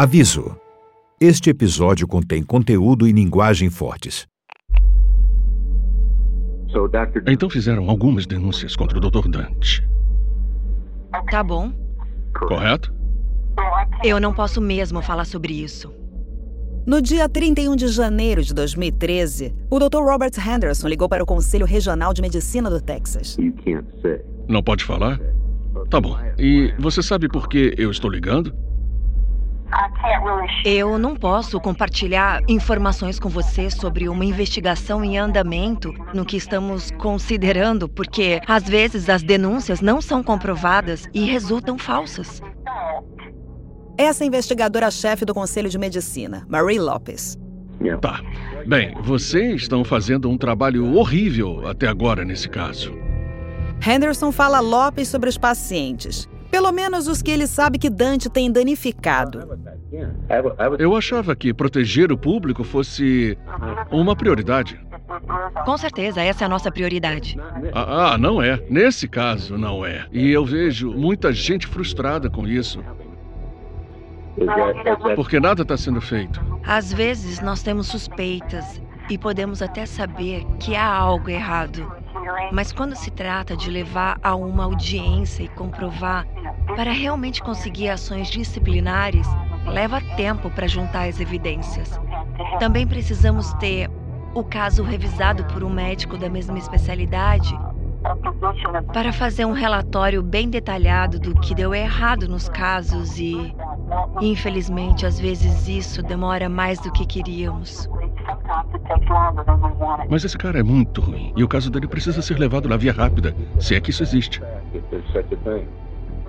Aviso: este episódio contém conteúdo e linguagem fortes. Então fizeram algumas denúncias contra o Dr. Dante. Tá bom. Correto? Eu não posso mesmo falar sobre isso. No dia 31 de janeiro de 2013, o Dr. Robert Henderson ligou para o Conselho Regional de Medicina do Texas. Não pode falar? Tá bom. E você sabe por que eu estou ligando? Eu não posso compartilhar informações com você sobre uma investigação em andamento no que estamos considerando, porque às vezes as denúncias não são comprovadas e resultam falsas. Essa investigadora-chefe do Conselho de Medicina, Marie Lopes. Tá. Bem, vocês estão fazendo um trabalho horrível até agora nesse caso. Henderson fala a Lopes sobre os pacientes. Pelo menos os que ele sabe que Dante tem danificado. Eu achava que proteger o público fosse uma prioridade. Com certeza, essa é a nossa prioridade. Ah, ah, não é. Nesse caso, não é. E eu vejo muita gente frustrada com isso. Porque nada está sendo feito. Às vezes nós temos suspeitas e podemos até saber que há algo errado. Mas quando se trata de levar a uma audiência e comprovar, para realmente conseguir ações disciplinares, leva tempo para juntar as evidências. Também precisamos ter o caso revisado por um médico da mesma especialidade para fazer um relatório bem detalhado do que deu errado nos casos e, infelizmente, às vezes isso demora mais do que queríamos. Mas esse cara é muito ruim e o caso dele precisa ser levado na via rápida, se é que isso existe.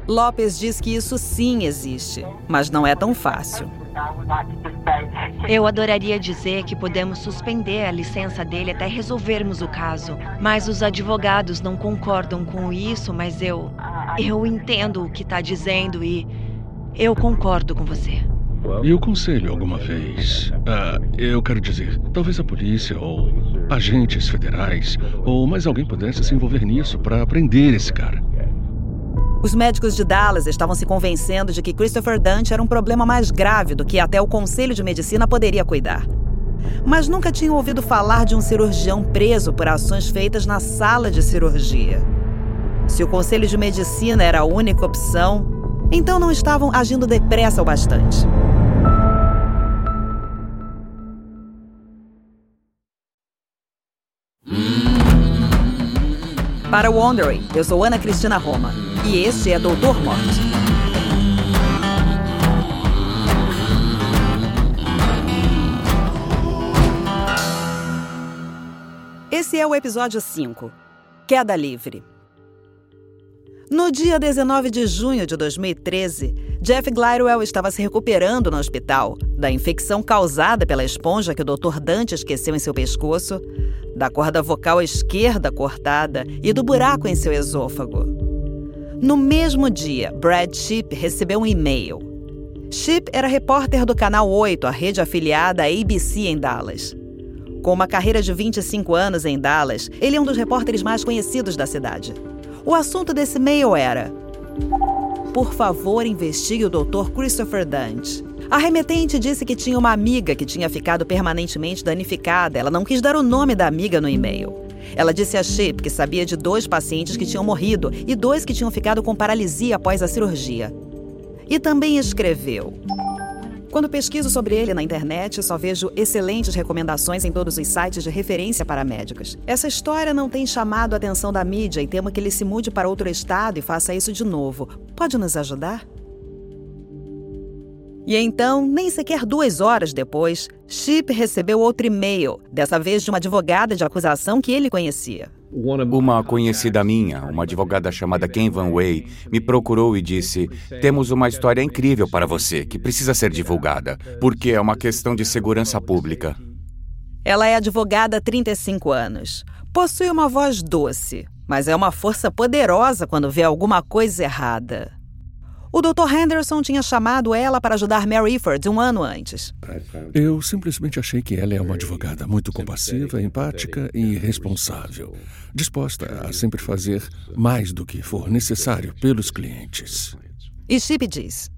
Lopes diz que isso sim existe, mas não é tão fácil. Eu adoraria dizer que podemos suspender a licença dele até resolvermos o caso, mas os advogados não concordam com isso, mas eu eu entendo o que está dizendo e eu concordo com você. E o conselho alguma vez? Ah, eu quero dizer, talvez a polícia ou agentes federais ou mais alguém pudesse se envolver nisso para prender esse cara. Os médicos de Dallas estavam se convencendo de que Christopher Dante era um problema mais grave do que até o Conselho de Medicina poderia cuidar. Mas nunca tinham ouvido falar de um cirurgião preso por ações feitas na sala de cirurgia. Se o Conselho de Medicina era a única opção, então não estavam agindo depressa o bastante. Para o Wondering, eu sou Ana Cristina Roma. E este é Doutor Morte. Esse é o episódio 5 Queda Livre. No dia 19 de junho de 2013, Jeff Glidewell estava se recuperando no hospital da infecção causada pela esponja que o Dr. Dante esqueceu em seu pescoço, da corda vocal esquerda cortada e do buraco em seu esôfago. No mesmo dia, Brad Ship recebeu um e-mail. Ship era repórter do Canal 8, a rede afiliada à ABC em Dallas. Com uma carreira de 25 anos em Dallas, ele é um dos repórteres mais conhecidos da cidade. O assunto desse e-mail era: Por favor, investigue o Dr. Christopher Dante. A remetente disse que tinha uma amiga que tinha ficado permanentemente danificada. Ela não quis dar o nome da amiga no e-mail. Ela disse a Ship que sabia de dois pacientes que tinham morrido e dois que tinham ficado com paralisia após a cirurgia. E também escreveu: Quando pesquiso sobre ele na internet, só vejo excelentes recomendações em todos os sites de referência para médicos. Essa história não tem chamado a atenção da mídia e temo que ele se mude para outro estado e faça isso de novo. Pode nos ajudar? E então, nem sequer duas horas depois, Chip recebeu outro e-mail, dessa vez de uma advogada de acusação que ele conhecia. Uma conhecida minha, uma advogada chamada Ken Van Way, me procurou e disse: Temos uma história incrível para você que precisa ser divulgada, porque é uma questão de segurança pública. Ela é advogada há 35 anos. Possui uma voz doce, mas é uma força poderosa quando vê alguma coisa errada. O Dr. Henderson tinha chamado ela para ajudar Mary Iford um ano antes. Eu simplesmente achei que ela é uma advogada muito compassiva, empática e responsável, disposta a sempre fazer mais do que for necessário pelos clientes. E Chip diz: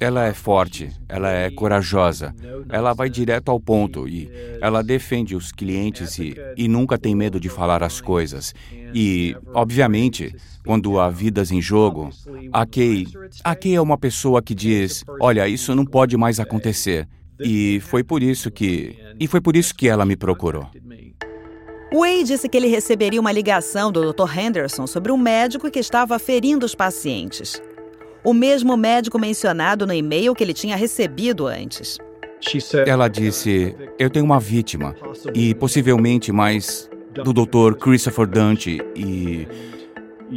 Ela é forte, ela é corajosa, ela vai direto ao ponto e ela defende os clientes e, e nunca tem medo de falar as coisas. E, obviamente, quando há vidas em jogo, a Kay, a Kay é uma pessoa que diz: olha, isso não pode mais acontecer. E foi por isso que. E foi por isso que ela me procurou. Way disse que ele receberia uma ligação do Dr. Henderson sobre um médico que estava ferindo os pacientes. O mesmo médico mencionado no e-mail que ele tinha recebido antes. Ela disse: Eu tenho uma vítima, e possivelmente mais do Dr. Christopher Dante, e.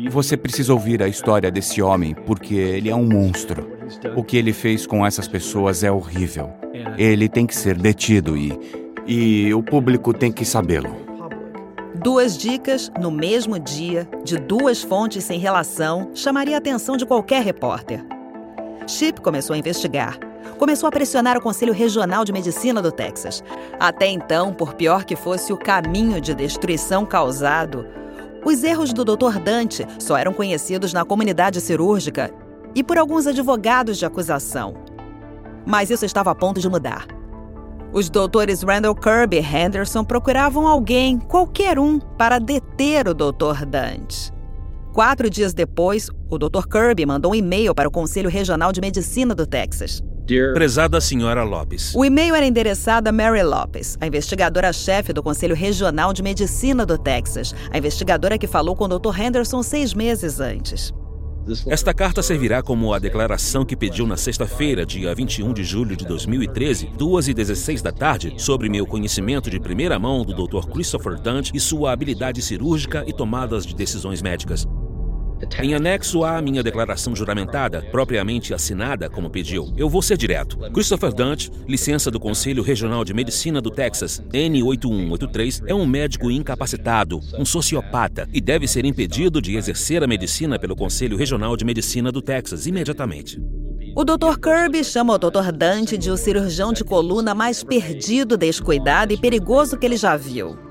Você precisa ouvir a história desse homem, porque ele é um monstro. O que ele fez com essas pessoas é horrível. Ele tem que ser detido e. E o público tem que sabê-lo. Duas dicas no mesmo dia, de duas fontes sem relação, chamaria a atenção de qualquer repórter. Chip começou a investigar. Começou a pressionar o Conselho Regional de Medicina do Texas. Até então, por pior que fosse o caminho de destruição causado, os erros do Dr. Dante só eram conhecidos na comunidade cirúrgica e por alguns advogados de acusação. Mas isso estava a ponto de mudar. Os doutores Randall Kirby e Henderson procuravam alguém, qualquer um, para deter o Dr. Dante. Quatro dias depois, o Dr. Kirby mandou um e-mail para o Conselho Regional de Medicina do Texas. Prezada senhora Lopes. O e-mail era endereçado a Mary Lopes, a investigadora-chefe do Conselho Regional de Medicina do Texas, a investigadora que falou com o Dr. Henderson seis meses antes. Esta carta servirá como a declaração que pediu na sexta-feira, dia 21 de julho de 2013, 2 e 16 da tarde, sobre meu conhecimento de primeira mão do Dr. Christopher Dante e sua habilidade cirúrgica e tomadas de decisões médicas. Em anexo à minha declaração juramentada, propriamente assinada como pediu, eu vou ser direto. Christopher Dante, licença do Conselho Regional de Medicina do Texas, N8183, é um médico incapacitado, um sociopata e deve ser impedido de exercer a medicina pelo Conselho Regional de Medicina do Texas imediatamente. O Dr. Kirby chama o Dr. Dante de o cirurgião de coluna mais perdido, descuidado e perigoso que ele já viu.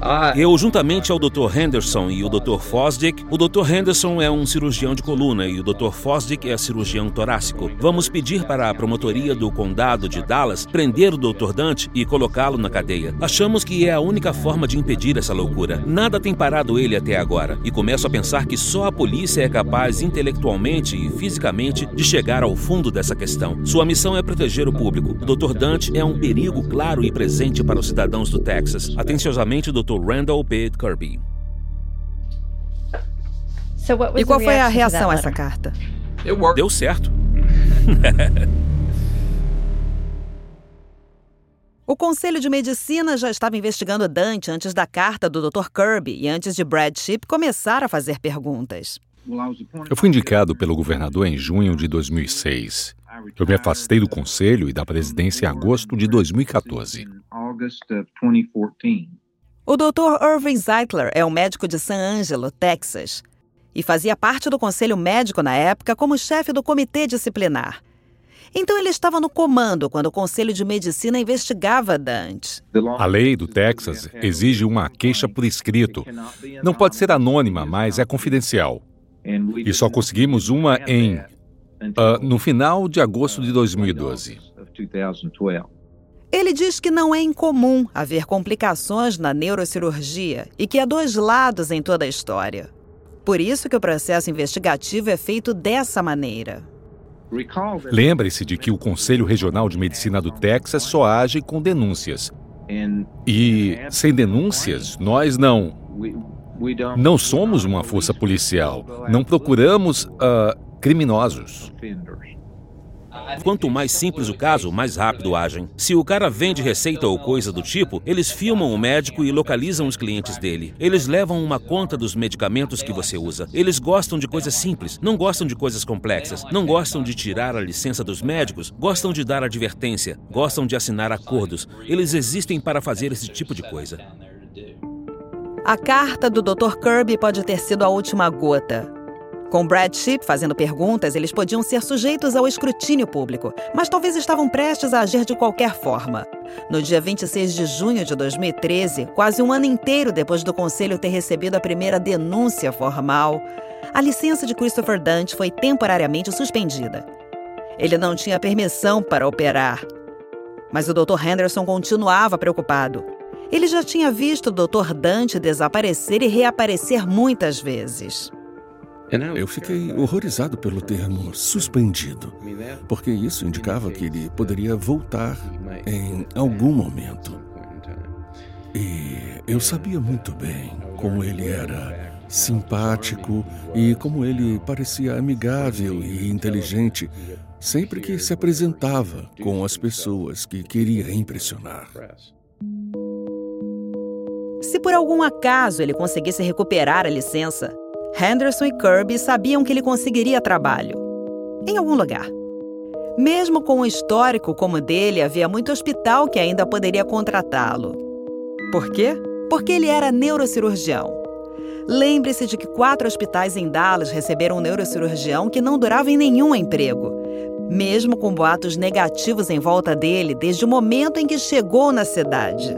Ah. Eu, juntamente ao Dr. Henderson e o Dr. Fosdick, o Dr. Henderson é um cirurgião de coluna e o Dr. Fosdick é cirurgião torácico. Vamos pedir para a promotoria do condado de Dallas prender o Dr. Dante e colocá-lo na cadeia. Achamos que é a única forma de impedir essa loucura. Nada tem parado ele até agora e começo a pensar que só a polícia é capaz intelectualmente e fisicamente de chegar ao fundo dessa questão. Sua missão é proteger o público. O Dr. Dante é um perigo claro e presente para os cidadãos do Texas. Atenciosamente, Dr. Dr. Randall B. Kirby. E qual foi a reação a essa carta? Deu certo. O Conselho de Medicina já estava investigando Dante antes da carta do Dr. Kirby e antes de Brad Chip começar a fazer perguntas. Eu fui indicado pelo governador em junho de 2006. Eu me afastei do conselho e da presidência em agosto de 2014. O Dr. Irving Zeitler é um médico de San Angelo, Texas, e fazia parte do conselho médico na época como chefe do comitê disciplinar. Então ele estava no comando quando o Conselho de Medicina investigava Dante. A lei do Texas exige uma queixa por escrito. Não pode ser anônima, mas é confidencial. E só conseguimos uma em uh, no final de agosto de 2012. Ele diz que não é incomum haver complicações na neurocirurgia e que há dois lados em toda a história. Por isso que o processo investigativo é feito dessa maneira. Lembre-se de que o Conselho Regional de Medicina do Texas só age com denúncias. E sem denúncias, nós não. Não somos uma força policial. Não procuramos uh, criminosos. Quanto mais simples o caso, mais rápido agem. Se o cara vende receita ou coisa do tipo, eles filmam o médico e localizam os clientes dele. Eles levam uma conta dos medicamentos que você usa. Eles gostam de coisas simples, não gostam de coisas complexas, não gostam de tirar a licença dos médicos, gostam de dar advertência, gostam de assinar acordos. Eles existem para fazer esse tipo de coisa. A carta do Dr. Kirby pode ter sido a última gota. Com Brad Chip fazendo perguntas, eles podiam ser sujeitos ao escrutínio público, mas talvez estavam prestes a agir de qualquer forma. No dia 26 de junho de 2013, quase um ano inteiro depois do conselho ter recebido a primeira denúncia formal, a licença de Christopher Dante foi temporariamente suspendida. Ele não tinha permissão para operar. Mas o Dr. Henderson continuava preocupado. Ele já tinha visto o Dr. Dante desaparecer e reaparecer muitas vezes. Eu fiquei horrorizado pelo termo suspendido, porque isso indicava que ele poderia voltar em algum momento. E eu sabia muito bem como ele era simpático e como ele parecia amigável e inteligente sempre que se apresentava com as pessoas que queria impressionar. Se por algum acaso ele conseguisse recuperar a licença, Henderson e Kirby sabiam que ele conseguiria trabalho. Em algum lugar. Mesmo com um histórico como o dele, havia muito hospital que ainda poderia contratá-lo. Por quê? Porque ele era neurocirurgião. Lembre-se de que quatro hospitais em Dallas receberam um neurocirurgião que não durava em nenhum emprego, mesmo com boatos negativos em volta dele desde o momento em que chegou na cidade.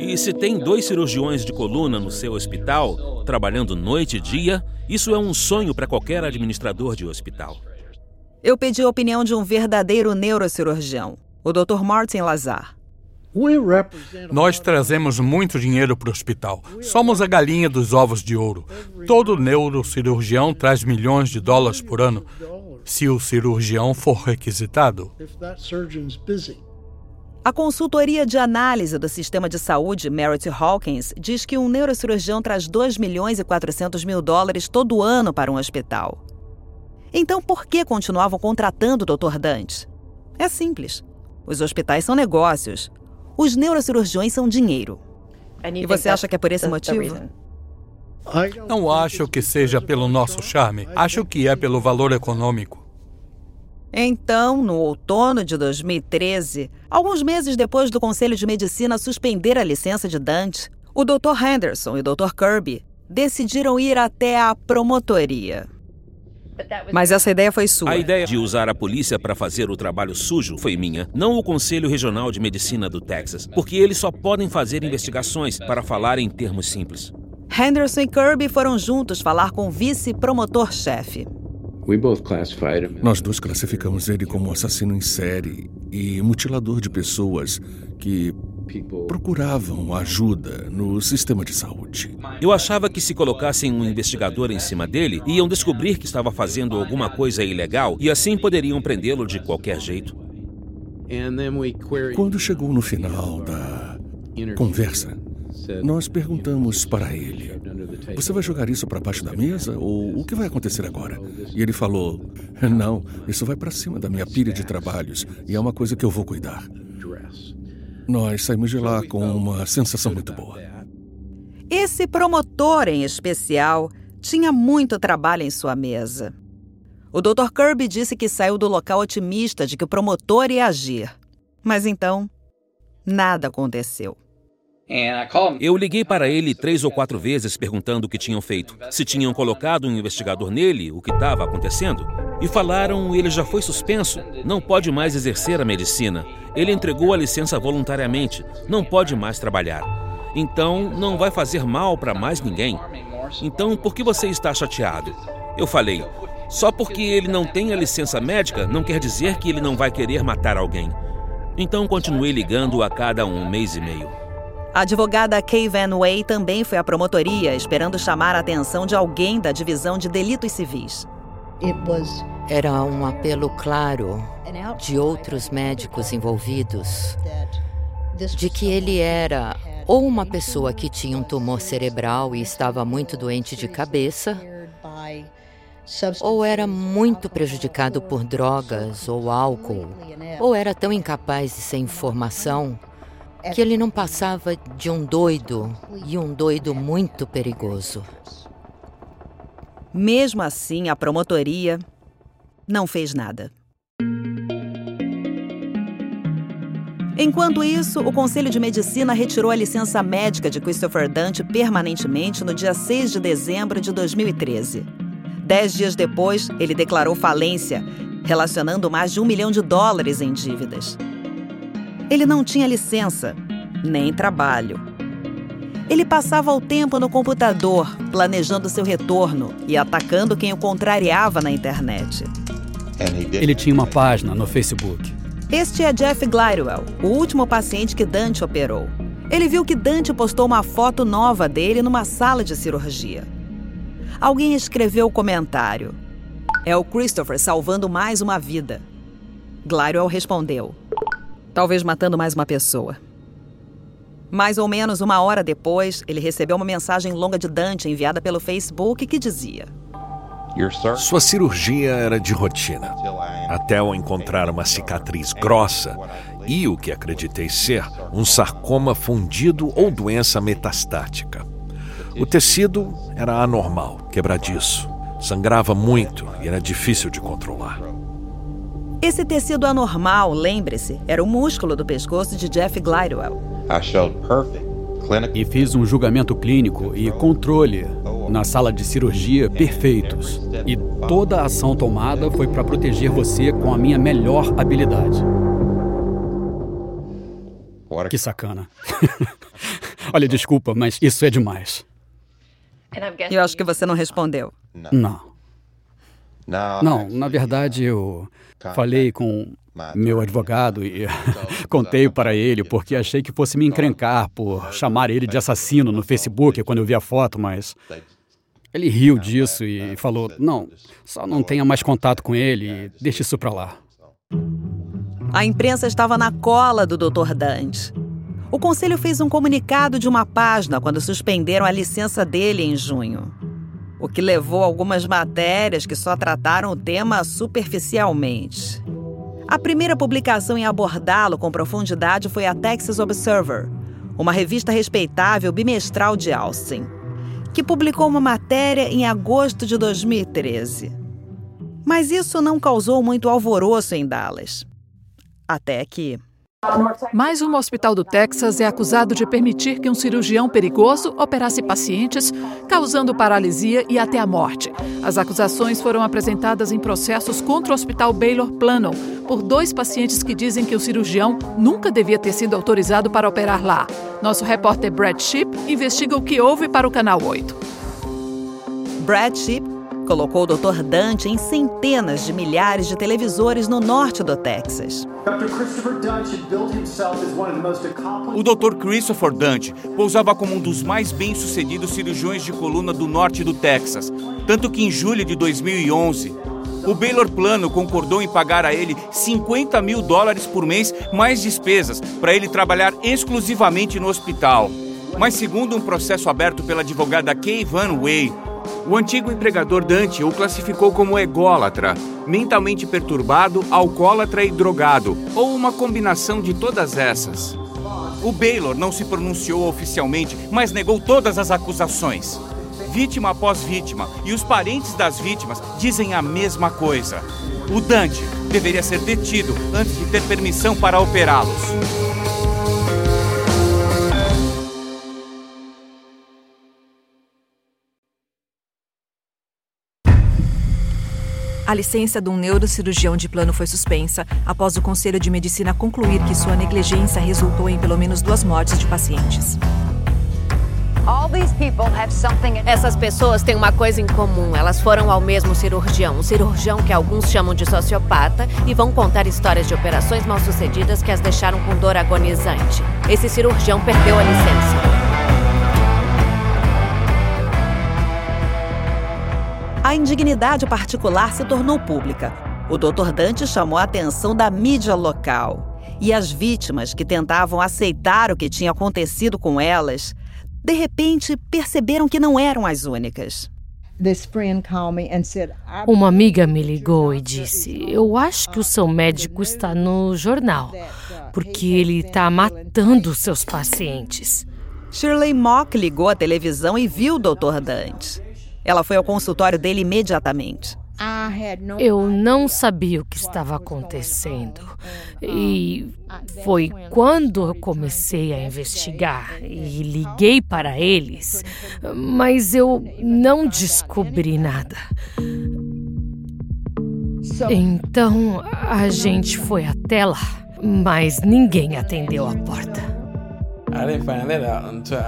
E se tem dois cirurgiões de coluna no seu hospital, trabalhando noite e dia, isso é um sonho para qualquer administrador de hospital. Eu pedi a opinião de um verdadeiro neurocirurgião, o Dr. Martin Lazar. Nós trazemos muito dinheiro para o hospital. Somos a galinha dos ovos de ouro. Todo neurocirurgião traz milhões de dólares por ano, se o cirurgião for requisitado. A consultoria de análise do sistema de saúde, Merit Hawkins, diz que um neurocirurgião traz 2 milhões e 400 mil dólares todo ano para um hospital. Então, por que continuavam contratando o Dr. Dante? É simples. Os hospitais são negócios. Os neurocirurgiões são dinheiro. E você acha que é por esse motivo? Não acho que seja pelo nosso charme. Acho que é pelo valor econômico. Então, no outono de 2013, alguns meses depois do Conselho de Medicina suspender a licença de Dante, o Dr. Henderson e o Dr. Kirby decidiram ir até a promotoria. Mas essa ideia foi sua. A ideia de usar a polícia para fazer o trabalho sujo foi minha, não o Conselho Regional de Medicina do Texas, porque eles só podem fazer investigações para falar em termos simples. Henderson e Kirby foram juntos falar com o vice-promotor-chefe. Nós dois classificamos ele como assassino em série e mutilador de pessoas que procuravam ajuda no sistema de saúde. Eu achava que se colocassem um investigador em cima dele, iam descobrir que estava fazendo alguma coisa ilegal e assim poderiam prendê-lo de qualquer jeito. Quando chegou no final da conversa, nós perguntamos para ele: Você vai jogar isso para baixo da mesa ou o que vai acontecer agora? E ele falou: Não, isso vai para cima da minha pilha de trabalhos e é uma coisa que eu vou cuidar. Nós saímos de lá com uma sensação muito boa. Esse promotor em especial tinha muito trabalho em sua mesa. O Dr. Kirby disse que saiu do local otimista de que o promotor ia agir. Mas então, nada aconteceu. Eu liguei para ele três ou quatro vezes perguntando o que tinham feito, se tinham colocado um investigador nele, o que estava acontecendo. E falaram: ele já foi suspenso, não pode mais exercer a medicina. Ele entregou a licença voluntariamente, não pode mais trabalhar. Então não vai fazer mal para mais ninguém. Então por que você está chateado? Eu falei: só porque ele não tem a licença médica não quer dizer que ele não vai querer matar alguém. Então continuei ligando a cada um mês e meio. A advogada Kay Van Way também foi à promotoria, esperando chamar a atenção de alguém da divisão de delitos civis. Era um apelo claro de outros médicos envolvidos de que ele era ou uma pessoa que tinha um tumor cerebral e estava muito doente de cabeça, ou era muito prejudicado por drogas ou álcool, ou era tão incapaz de sem informação que ele não passava de um doido e um doido muito perigoso. Mesmo assim, a promotoria não fez nada. Enquanto isso, o Conselho de Medicina retirou a licença médica de Christopher Dante permanentemente no dia 6 de dezembro de 2013. Dez dias depois, ele declarou falência, relacionando mais de um milhão de dólares em dívidas. Ele não tinha licença, nem trabalho. Ele passava o tempo no computador, planejando seu retorno e atacando quem o contrariava na internet. Ele tinha uma página no Facebook. Este é Jeff Glidewell, o último paciente que Dante operou. Ele viu que Dante postou uma foto nova dele numa sala de cirurgia. Alguém escreveu o comentário. É o Christopher salvando mais uma vida. Glidewell respondeu. Talvez matando mais uma pessoa. Mais ou menos uma hora depois, ele recebeu uma mensagem longa de Dante enviada pelo Facebook que dizia: Sua cirurgia era de rotina, até eu encontrar uma cicatriz grossa e o que acreditei ser um sarcoma fundido ou doença metastática. O tecido era anormal, quebradiço, sangrava muito e era difícil de controlar. Esse tecido anormal, lembre-se, era o músculo do pescoço de Jeff Glidewell. E fiz um julgamento clínico e controle na sala de cirurgia perfeitos. E toda a ação tomada foi para proteger você com a minha melhor habilidade. Que sacana. Olha, desculpa, mas isso é demais. Eu acho que você não respondeu. Não. Não, na verdade eu falei com meu advogado e contei para ele porque achei que fosse me encrencar por chamar ele de assassino no Facebook quando eu vi a foto, mas ele riu disso e falou: "Não, só não tenha mais contato com ele e deixe isso para lá". A imprensa estava na cola do Dr. Dante. O conselho fez um comunicado de uma página quando suspenderam a licença dele em junho o que levou algumas matérias que só trataram o tema superficialmente. A primeira publicação em abordá-lo com profundidade foi a Texas Observer, uma revista respeitável bimestral de Austin, que publicou uma matéria em agosto de 2013. Mas isso não causou muito alvoroço em Dallas. Até que, mais um hospital do Texas é acusado de permitir que um cirurgião perigoso operasse pacientes, causando paralisia e até a morte. As acusações foram apresentadas em processos contra o Hospital Baylor Plano por dois pacientes que dizem que o cirurgião nunca devia ter sido autorizado para operar lá. Nosso repórter Brad Sheep investiga o que houve para o Canal 8. Brad Sheep colocou o Dr. Dante em centenas de milhares de televisores no norte do Texas. O Dr. Christopher Dante pousava como um dos mais bem-sucedidos cirurgiões de coluna do norte do Texas, tanto que em julho de 2011, o Baylor Plano concordou em pagar a ele 50 mil dólares por mês mais despesas para ele trabalhar exclusivamente no hospital. Mas segundo um processo aberto pela advogada Kay Van Way, o antigo empregador Dante o classificou como ególatra, mentalmente perturbado, alcoólatra e drogado, ou uma combinação de todas essas. O Baylor não se pronunciou oficialmente, mas negou todas as acusações. Vítima após vítima, e os parentes das vítimas dizem a mesma coisa. O Dante deveria ser detido antes de ter permissão para operá-los. A licença de um neurocirurgião de plano foi suspensa após o Conselho de Medicina concluir que sua negligência resultou em pelo menos duas mortes de pacientes. Essas pessoas têm uma coisa em comum. Elas foram ao mesmo cirurgião, um cirurgião que alguns chamam de sociopata, e vão contar histórias de operações mal-sucedidas que as deixaram com dor agonizante. Esse cirurgião perdeu a licença. A indignidade particular se tornou pública. O Dr. Dante chamou a atenção da mídia local. E as vítimas que tentavam aceitar o que tinha acontecido com elas, de repente perceberam que não eram as únicas. Uma amiga me ligou e disse: Eu acho que o seu médico está no jornal, porque ele está matando seus pacientes. Shirley Mock ligou à televisão e viu o Dr. Dante. Ela foi ao consultório dele imediatamente. Eu não sabia o que estava acontecendo. E foi quando eu comecei a investigar e liguei para eles, mas eu não descobri nada. Então a gente foi até lá, mas ninguém atendeu a porta.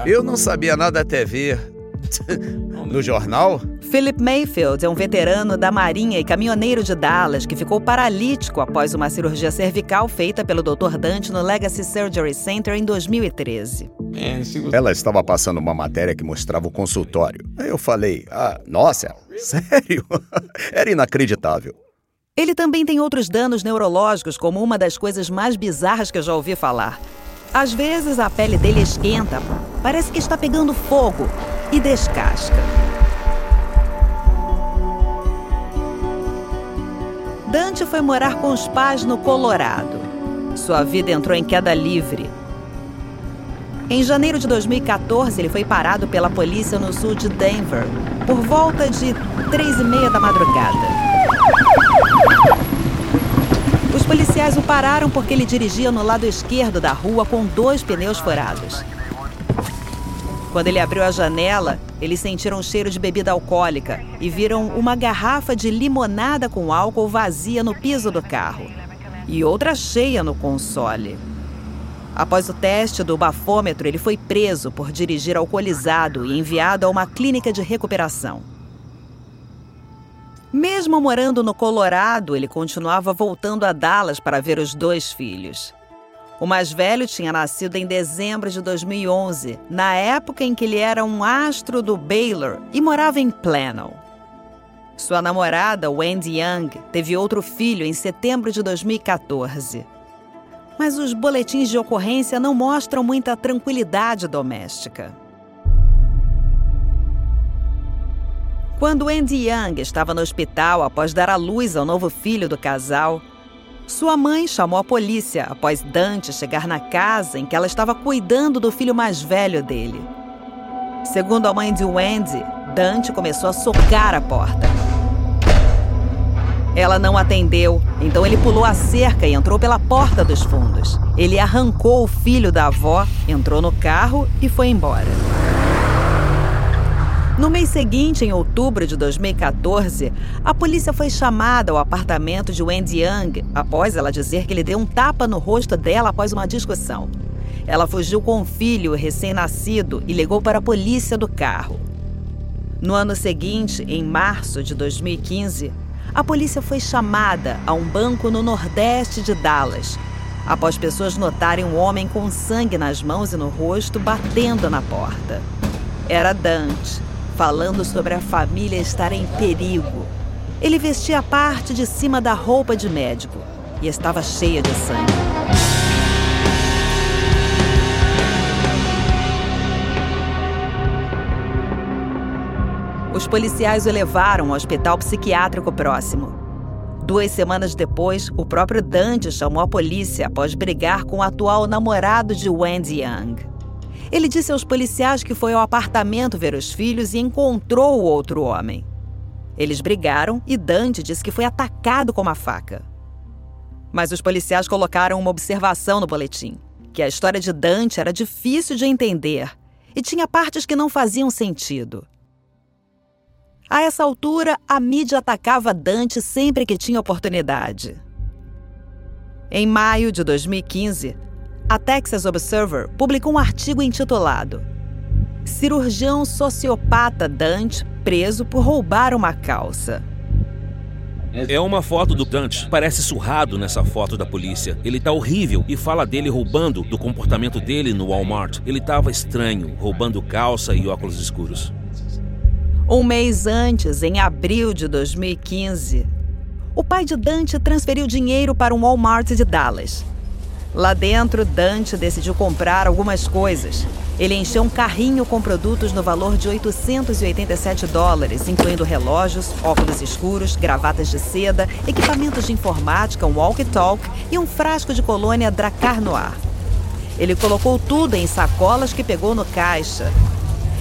Eu não sabia nada até ver no jornal? Philip Mayfield é um veterano da Marinha e caminhoneiro de Dallas que ficou paralítico após uma cirurgia cervical feita pelo Dr. Dante no Legacy Surgery Center em 2013. Ela estava passando uma matéria que mostrava o consultório. Aí eu falei: Ah, nossa, sério? Era inacreditável. Ele também tem outros danos neurológicos, como uma das coisas mais bizarras que eu já ouvi falar. Às vezes a pele dele esquenta, parece que está pegando fogo e descasca. Dante foi morar com os pais no Colorado. Sua vida entrou em queda livre. Em janeiro de 2014, ele foi parado pela polícia no sul de Denver, por volta de três e meia da madrugada. Os policiais o pararam porque ele dirigia no lado esquerdo da rua com dois pneus furados. Quando ele abriu a janela, eles sentiram um cheiro de bebida alcoólica e viram uma garrafa de limonada com álcool vazia no piso do carro e outra cheia no console. Após o teste do bafômetro, ele foi preso por dirigir alcoolizado e enviado a uma clínica de recuperação. Mesmo morando no Colorado, ele continuava voltando a Dallas para ver os dois filhos. O mais velho tinha nascido em dezembro de 2011, na época em que ele era um astro do Baylor e morava em Plano. Sua namorada, Wendy Young, teve outro filho em setembro de 2014. Mas os boletins de ocorrência não mostram muita tranquilidade doméstica. Quando Wendy Young estava no hospital após dar à luz ao novo filho do casal, sua mãe chamou a polícia após Dante chegar na casa em que ela estava cuidando do filho mais velho dele. Segundo a mãe de Wendy, Dante começou a socar a porta. Ela não atendeu, então ele pulou a cerca e entrou pela porta dos fundos. Ele arrancou o filho da avó, entrou no carro e foi embora. No mês seguinte, em outubro de 2014, a polícia foi chamada ao apartamento de Wendy Young após ela dizer que ele deu um tapa no rosto dela após uma discussão. Ela fugiu com o filho recém-nascido e ligou para a polícia do carro. No ano seguinte, em março de 2015, a polícia foi chamada a um banco no nordeste de Dallas, após pessoas notarem um homem com sangue nas mãos e no rosto batendo na porta. Era Dante, falando sobre a família estar em perigo. Ele vestia a parte de cima da roupa de médico e estava cheia de sangue. Os policiais o levaram ao hospital psiquiátrico próximo. Duas semanas depois, o próprio Dante chamou a polícia após brigar com o atual namorado de Wendy Young. Ele disse aos policiais que foi ao apartamento ver os filhos e encontrou o outro homem. Eles brigaram e Dante disse que foi atacado com uma faca. Mas os policiais colocaram uma observação no boletim: que a história de Dante era difícil de entender e tinha partes que não faziam sentido. A essa altura, a mídia atacava Dante sempre que tinha oportunidade. Em maio de 2015, a Texas Observer publicou um artigo intitulado Cirurgião sociopata Dante preso por roubar uma calça. É uma foto do Dante. Parece surrado nessa foto da polícia. Ele tá horrível e fala dele roubando, do comportamento dele no Walmart. Ele tava estranho, roubando calça e óculos escuros. Um mês antes, em abril de 2015, o pai de Dante transferiu dinheiro para um Walmart de Dallas. Lá dentro, Dante decidiu comprar algumas coisas. Ele encheu um carrinho com produtos no valor de 887 dólares, incluindo relógios, óculos escuros, gravatas de seda, equipamentos de informática, um walkie-talkie e um frasco de colônia Dracar Noir. Ele colocou tudo em sacolas que pegou no caixa.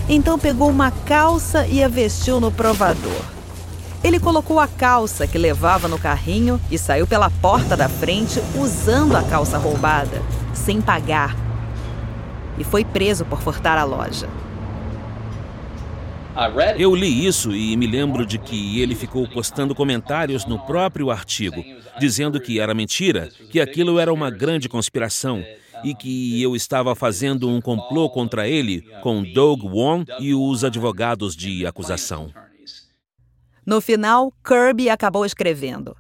Então pegou uma calça e a vestiu no provador. Ele colocou a calça que levava no carrinho e saiu pela porta da frente usando a calça roubada, sem pagar. E foi preso por furtar a loja. Eu li isso e me lembro de que ele ficou postando comentários no próprio artigo, dizendo que era mentira, que aquilo era uma grande conspiração e que eu estava fazendo um complô contra ele com Doug Wong e os advogados de acusação. No final, Kirby acabou escrevendo: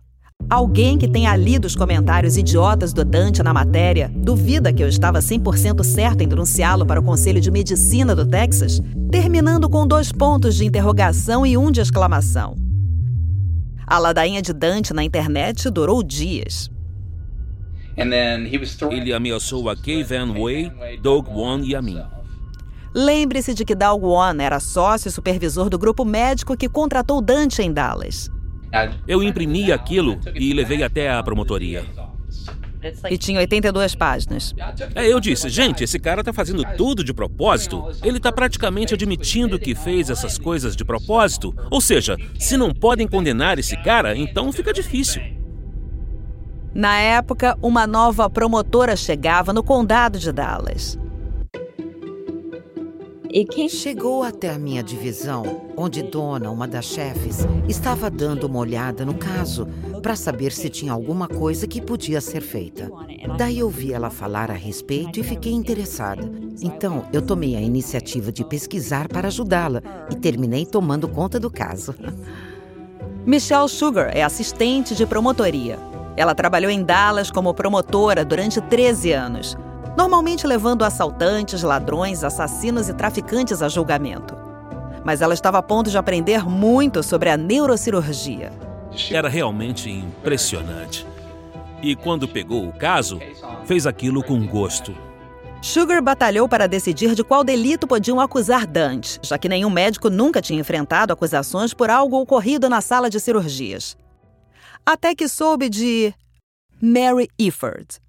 Alguém que tenha lido os comentários idiotas do Dante na matéria duvida que eu estava 100% certo em denunciá-lo para o Conselho de Medicina do Texas, terminando com dois pontos de interrogação e um de exclamação. A ladainha de Dante na internet durou dias. Ele ameaçou a Kay Van Way, Doug Wan e a mim. Lembre-se de que Doug Wan era sócio e supervisor do grupo médico que contratou Dante em Dallas. Eu imprimi aquilo e levei até a promotoria. E tinha 82 páginas. É, eu disse, gente, esse cara tá fazendo tudo de propósito. Ele tá praticamente admitindo que fez essas coisas de propósito. Ou seja, se não podem condenar esse cara, então fica difícil. Na época, uma nova promotora chegava no condado de Dallas. Chegou até a minha divisão, onde Dona, uma das chefes, estava dando uma olhada no caso para saber se tinha alguma coisa que podia ser feita. Daí eu vi ela falar a respeito e fiquei interessada. Então eu tomei a iniciativa de pesquisar para ajudá-la e terminei tomando conta do caso. Michelle Sugar é assistente de promotoria. Ela trabalhou em Dallas como promotora durante 13 anos normalmente levando assaltantes, ladrões, assassinos e traficantes a julgamento. Mas ela estava a ponto de aprender muito sobre a neurocirurgia. Era realmente impressionante. E quando pegou o caso, fez aquilo com gosto. Sugar batalhou para decidir de qual delito podiam acusar Dante, já que nenhum médico nunca tinha enfrentado acusações por algo ocorrido na sala de cirurgias. Até que soube de Mary Efford,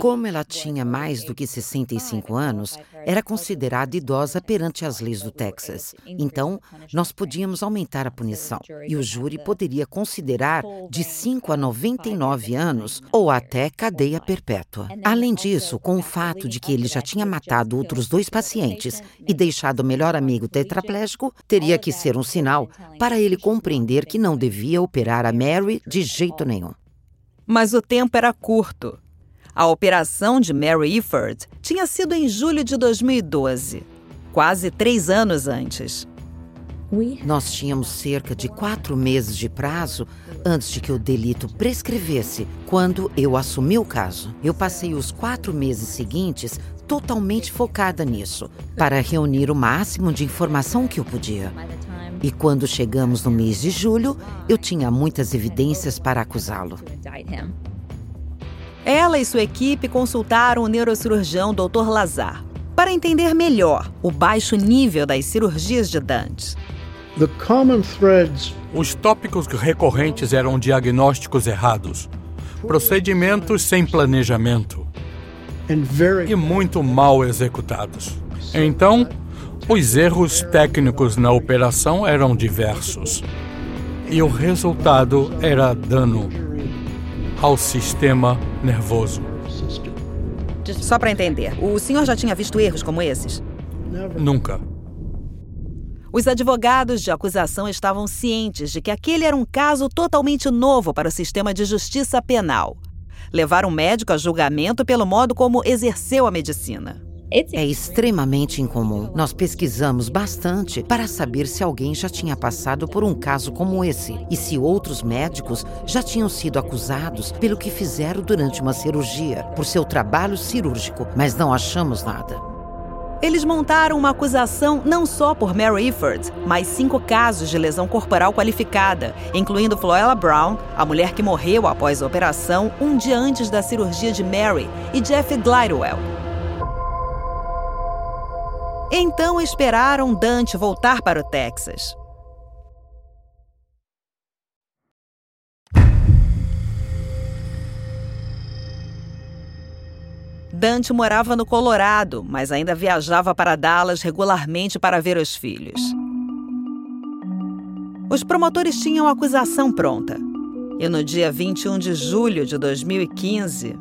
como ela tinha mais do que 65 anos, era considerada idosa perante as leis do Texas. Então, nós podíamos aumentar a punição. E o júri poderia considerar de 5 a 99 anos ou até cadeia perpétua. Além disso, com o fato de que ele já tinha matado outros dois pacientes e deixado o melhor amigo tetraplégico, teria que ser um sinal para ele compreender que não devia operar a Mary de jeito nenhum. Mas o tempo era curto. A operação de Mary Efford tinha sido em julho de 2012, quase três anos antes. Nós tínhamos cerca de quatro meses de prazo antes de que o delito prescrevesse, quando eu assumi o caso. Eu passei os quatro meses seguintes totalmente focada nisso, para reunir o máximo de informação que eu podia. E quando chegamos no mês de julho, eu tinha muitas evidências para acusá-lo. Ela e sua equipe consultaram o neurocirurgião Dr. Lazar para entender melhor o baixo nível das cirurgias de Dante. Os tópicos recorrentes eram diagnósticos errados, procedimentos sem planejamento e muito mal executados. Então, os erros técnicos na operação eram diversos. E o resultado era dano ao sistema nervoso. Só para entender, o senhor já tinha visto erros como esses? Nunca. Os advogados de acusação estavam cientes de que aquele era um caso totalmente novo para o sistema de justiça penal. Levar um médico a julgamento pelo modo como exerceu a medicina. É extremamente incomum. Nós pesquisamos bastante para saber se alguém já tinha passado por um caso como esse e se outros médicos já tinham sido acusados pelo que fizeram durante uma cirurgia, por seu trabalho cirúrgico, mas não achamos nada. Eles montaram uma acusação não só por Mary Efford, mas cinco casos de lesão corporal qualificada, incluindo Floella Brown, a mulher que morreu após a operação um dia antes da cirurgia de Mary, e Jeff Glidewell, então esperaram Dante voltar para o Texas. Dante morava no Colorado, mas ainda viajava para Dallas regularmente para ver os filhos. Os promotores tinham a acusação pronta. E no dia 21 de julho de 2015,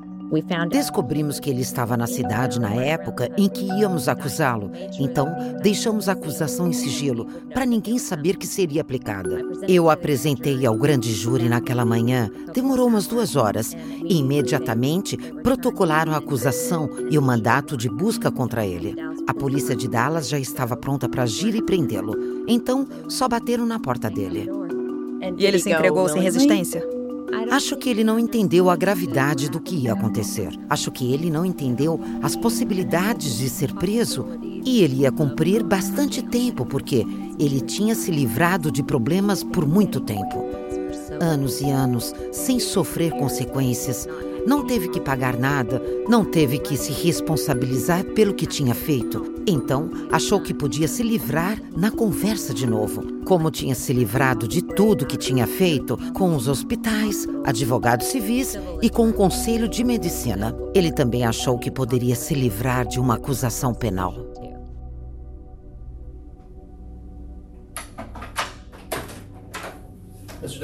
Descobrimos que ele estava na cidade na época em que íamos acusá-lo. Então, deixamos a acusação em sigilo, para ninguém saber que seria aplicada. Eu apresentei ao grande júri naquela manhã. Demorou umas duas horas. E imediatamente protocolaram a acusação e o mandato de busca contra ele. A polícia de Dallas já estava pronta para agir e prendê-lo. Então, só bateram na porta dele. E ele se entregou sem resistência? Acho que ele não entendeu a gravidade do que ia acontecer. Acho que ele não entendeu as possibilidades de ser preso e ele ia cumprir bastante tempo, porque ele tinha se livrado de problemas por muito tempo anos e anos sem sofrer consequências. Não teve que pagar nada, não teve que se responsabilizar pelo que tinha feito. Então, achou que podia se livrar na conversa de novo. Como tinha se livrado de tudo que tinha feito com os hospitais, advogados civis e com o Conselho de Medicina. Ele também achou que poderia se livrar de uma acusação penal.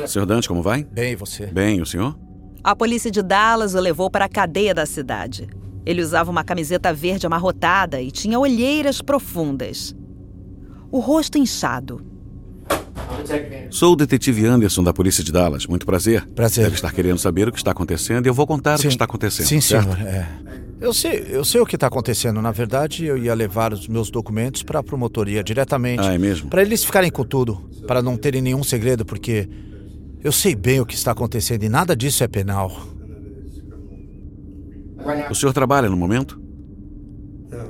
Senhor Dante, como vai? Bem, e você? Bem, o senhor? A polícia de Dallas o levou para a cadeia da cidade. Ele usava uma camiseta verde amarrotada e tinha olheiras profundas. O rosto inchado. Sou o detetive Anderson da polícia de Dallas. Muito prazer. Prazer. Deve estar querendo saber o que está acontecendo e eu vou contar Sim. o que está acontecendo. Sim, certo? senhor. É. Eu sei, eu sei o que está acontecendo. Na verdade, eu ia levar os meus documentos para a promotoria diretamente. Ah, é mesmo? Para eles ficarem com tudo, para não terem nenhum segredo, porque eu sei bem o que está acontecendo e nada disso é penal. O senhor trabalha no momento?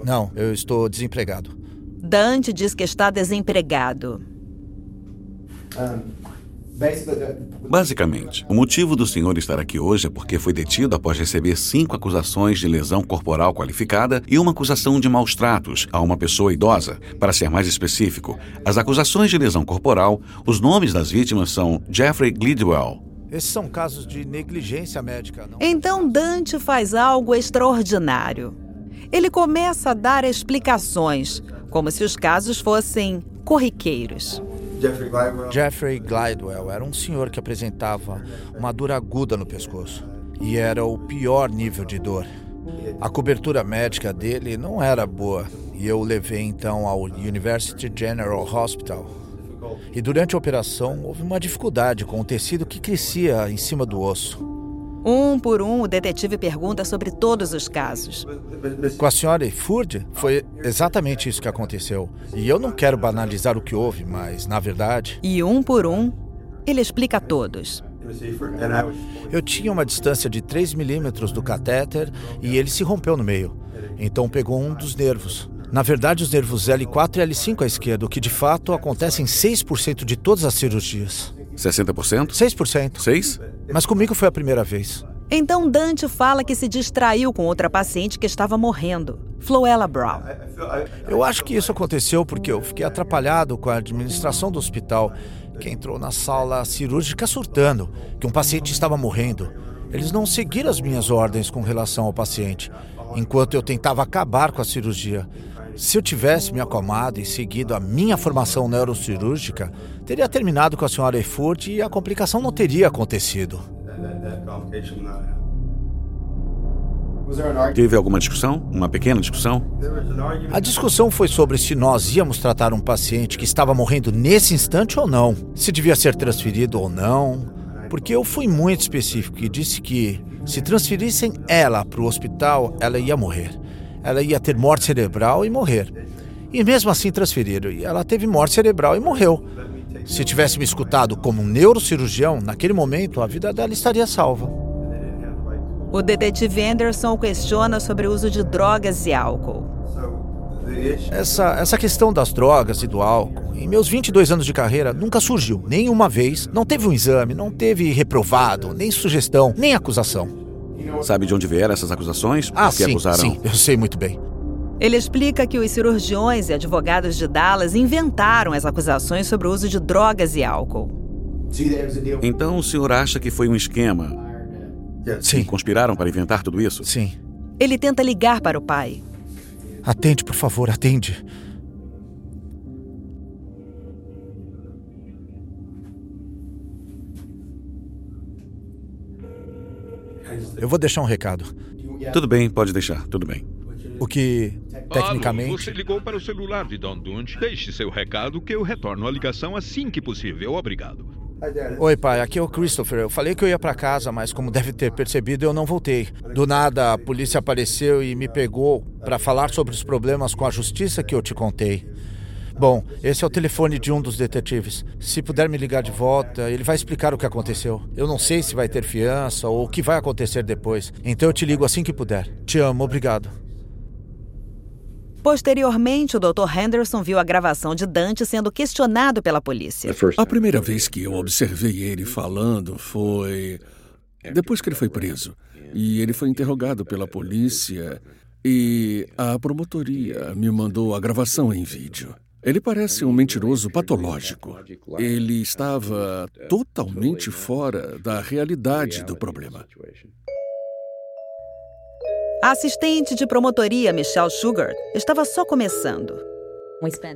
Não, eu estou desempregado. Dante diz que está desempregado. Basicamente, o motivo do senhor estar aqui hoje é porque foi detido após receber cinco acusações de lesão corporal qualificada e uma acusação de maus tratos a uma pessoa idosa. Para ser mais específico, as acusações de lesão corporal, os nomes das vítimas são Jeffrey Glidwell. Esses são casos de negligência médica. Não? Então Dante faz algo extraordinário. Ele começa a dar explicações, como se os casos fossem corriqueiros. Jeffrey Glidewell. Jeffrey Glidewell era um senhor que apresentava uma dor aguda no pescoço e era o pior nível de dor. A cobertura médica dele não era boa e eu o levei então ao University General Hospital. E durante a operação houve uma dificuldade com o tecido que crescia em cima do osso. Um por um, o detetive pergunta sobre todos os casos. Com a senhora Ford, foi exatamente isso que aconteceu. E eu não quero banalizar o que houve, mas, na verdade. E um por um, ele explica a todos. Eu tinha uma distância de 3 milímetros do catéter e ele se rompeu no meio. Então pegou um dos nervos. Na verdade, os nervos L4 e L5 à esquerda, o que de fato acontece em 6% de todas as cirurgias. 60%? 6%. 6? Mas comigo foi a primeira vez. Então Dante fala que se distraiu com outra paciente que estava morrendo, Floella Brown. Eu acho que isso aconteceu porque eu fiquei atrapalhado com a administração do hospital, que entrou na sala cirúrgica surtando que um paciente estava morrendo. Eles não seguiram as minhas ordens com relação ao paciente, enquanto eu tentava acabar com a cirurgia. Se eu tivesse me acalmado e seguido a minha formação neurocirúrgica, teria terminado com a senhora Efurt e a complicação não teria acontecido. Teve alguma discussão? Uma pequena discussão? A discussão foi sobre se nós íamos tratar um paciente que estava morrendo nesse instante ou não, se devia ser transferido ou não, porque eu fui muito específico e disse que se transferissem ela para o hospital, ela ia morrer ela ia ter morte cerebral e morrer. E mesmo assim transferiram, e ela teve morte cerebral e morreu. Se tivesse me escutado como um neurocirurgião, naquele momento a vida dela estaria salva. O detetive Anderson questiona sobre o uso de drogas e álcool. Essa, essa questão das drogas e do álcool, em meus 22 anos de carreira, nunca surgiu, nem uma vez. Não teve um exame, não teve reprovado, nem sugestão, nem acusação. Sabe de onde vieram essas acusações? Ah, sim, acusaram... sim, eu sei muito bem. Ele explica que os cirurgiões e advogados de Dallas inventaram as acusações sobre o uso de drogas e álcool. Então o senhor acha que foi um esquema? Sim. Conspiraram para inventar tudo isso? Sim. Ele tenta ligar para o pai. Atende, por favor, atende. Eu vou deixar um recado. Tudo bem, pode deixar, tudo bem. O que, tecnicamente... Alô, você ligou para o celular de Don Dunt. Deixe seu recado que eu retorno a ligação assim que possível. Obrigado. Oi, pai, aqui é o Christopher. Eu falei que eu ia para casa, mas como deve ter percebido, eu não voltei. Do nada, a polícia apareceu e me pegou para falar sobre os problemas com a justiça que eu te contei. Bom, esse é o telefone de um dos detetives. Se puder me ligar de volta, ele vai explicar o que aconteceu. Eu não sei se vai ter fiança ou o que vai acontecer depois. Então eu te ligo assim que puder. Te amo, obrigado. Posteriormente, o Dr. Henderson viu a gravação de Dante sendo questionado pela polícia. A primeira vez que eu observei ele falando foi depois que ele foi preso. E ele foi interrogado pela polícia e a promotoria me mandou a gravação em vídeo. Ele parece um mentiroso patológico. Ele estava totalmente fora da realidade do problema. A assistente de promotoria, Michelle Sugar, estava só começando.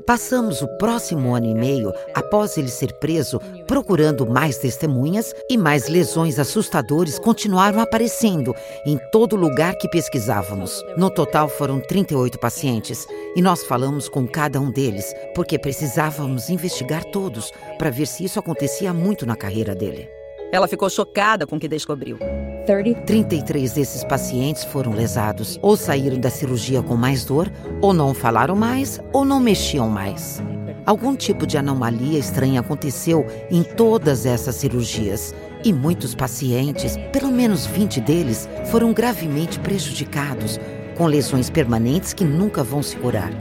Passamos o próximo ano e meio, após ele ser preso, procurando mais testemunhas e mais lesões assustadores continuaram aparecendo em todo lugar que pesquisávamos. No total foram 38 pacientes e nós falamos com cada um deles, porque precisávamos investigar todos para ver se isso acontecia muito na carreira dele. Ela ficou chocada com o que descobriu. 33 desses pacientes foram lesados, ou saíram da cirurgia com mais dor, ou não falaram mais, ou não mexiam mais. Algum tipo de anomalia estranha aconteceu em todas essas cirurgias. E muitos pacientes, pelo menos 20 deles, foram gravemente prejudicados, com lesões permanentes que nunca vão se curar.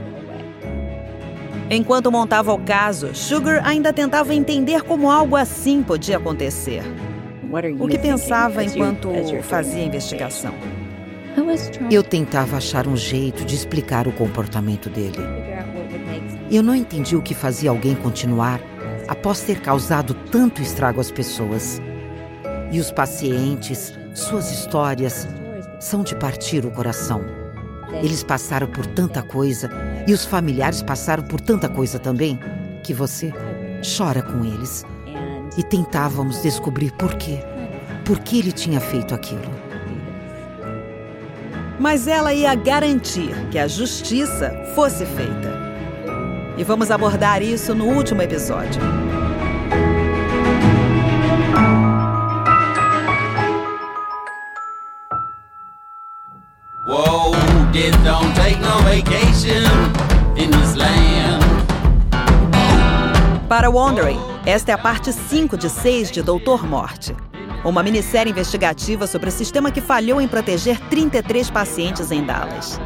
Enquanto montava o caso, Sugar ainda tentava entender como algo assim podia acontecer. O que pensava enquanto fazia a investigação? Eu tentava achar um jeito de explicar o comportamento dele. Eu não entendi o que fazia alguém continuar após ter causado tanto estrago às pessoas. E os pacientes, suas histórias, são de partir o coração. Eles passaram por tanta coisa e os familiares passaram por tanta coisa também que você chora com eles. E tentávamos descobrir por quê. Por que ele tinha feito aquilo. Mas ela ia garantir que a justiça fosse feita. E vamos abordar isso no último episódio. Don't take no vacation in this land. Para Wandering, esta é a parte 5 de 6 de Doutor Morte. Uma minissérie investigativa sobre o sistema que falhou em proteger 33 pacientes em Dallas.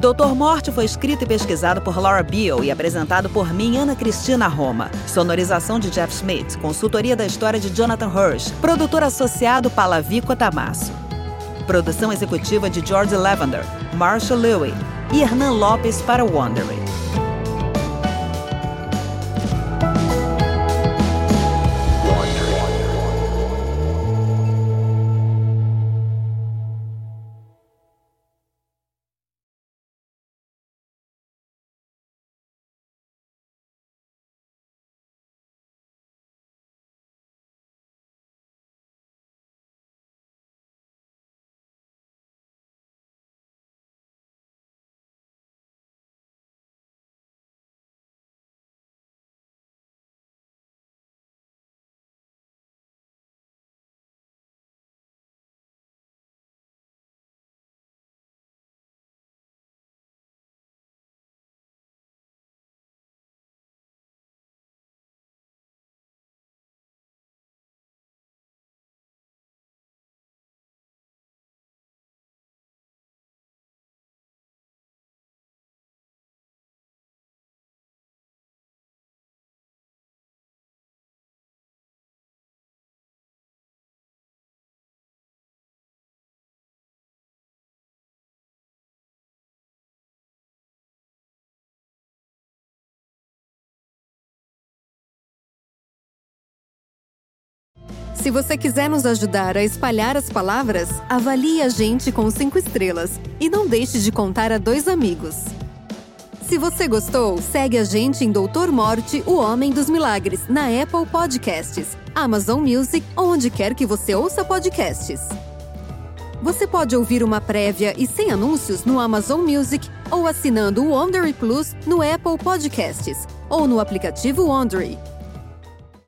Doutor Morte foi escrito e pesquisado por Laura Beale e apresentado por mim, Ana Cristina Roma. Sonorização de Jeff Smith, consultoria da história de Jonathan Hirsch, produtor associado Palavico Tamasso. Produção executiva de George Lavender, Marshall Lewis e Hernan Lopes para Wondering. Se você quiser nos ajudar a espalhar as palavras, avalie a gente com cinco estrelas e não deixe de contar a dois amigos. Se você gostou, segue a gente em Doutor Morte, o Homem dos Milagres, na Apple Podcasts, Amazon Music ou onde quer que você ouça podcasts. Você pode ouvir uma prévia e sem anúncios no Amazon Music ou assinando o Wondery Plus no Apple Podcasts ou no aplicativo Wondery.